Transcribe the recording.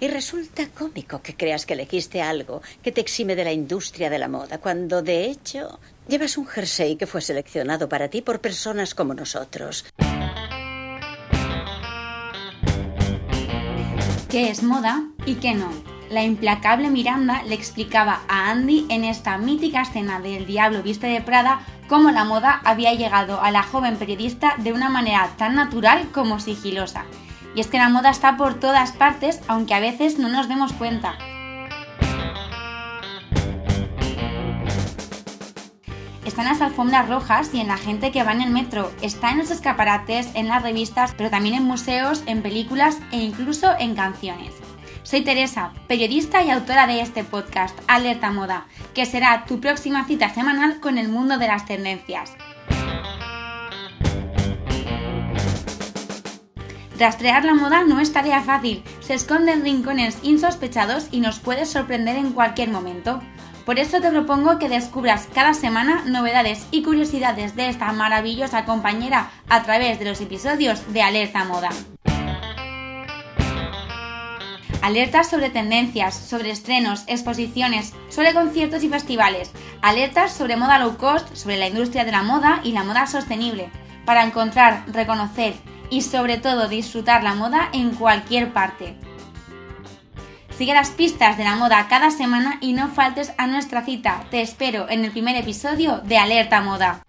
Y resulta cómico que creas que elegiste algo que te exime de la industria de la moda, cuando de hecho llevas un jersey que fue seleccionado para ti por personas como nosotros. ¿Qué es moda y qué no? La implacable Miranda le explicaba a Andy en esta mítica escena del Diablo viste de Prada cómo la moda había llegado a la joven periodista de una manera tan natural como sigilosa. Y es que la moda está por todas partes, aunque a veces no nos demos cuenta. Está en las alfombras rojas y en la gente que va en el metro, está en los escaparates, en las revistas, pero también en museos, en películas e incluso en canciones. Soy Teresa, periodista y autora de este podcast, Alerta Moda, que será tu próxima cita semanal con el mundo de las tendencias. Rastrear la moda no es tarea fácil, se esconde en rincones insospechados y nos puede sorprender en cualquier momento. Por eso te propongo que descubras cada semana novedades y curiosidades de esta maravillosa compañera a través de los episodios de Alerta Moda. Alertas sobre tendencias, sobre estrenos, exposiciones, sobre conciertos y festivales. Alertas sobre moda low cost, sobre la industria de la moda y la moda sostenible. Para encontrar, reconocer y sobre todo disfrutar la moda en cualquier parte. Sigue las pistas de la moda cada semana y no faltes a nuestra cita. Te espero en el primer episodio de Alerta Moda.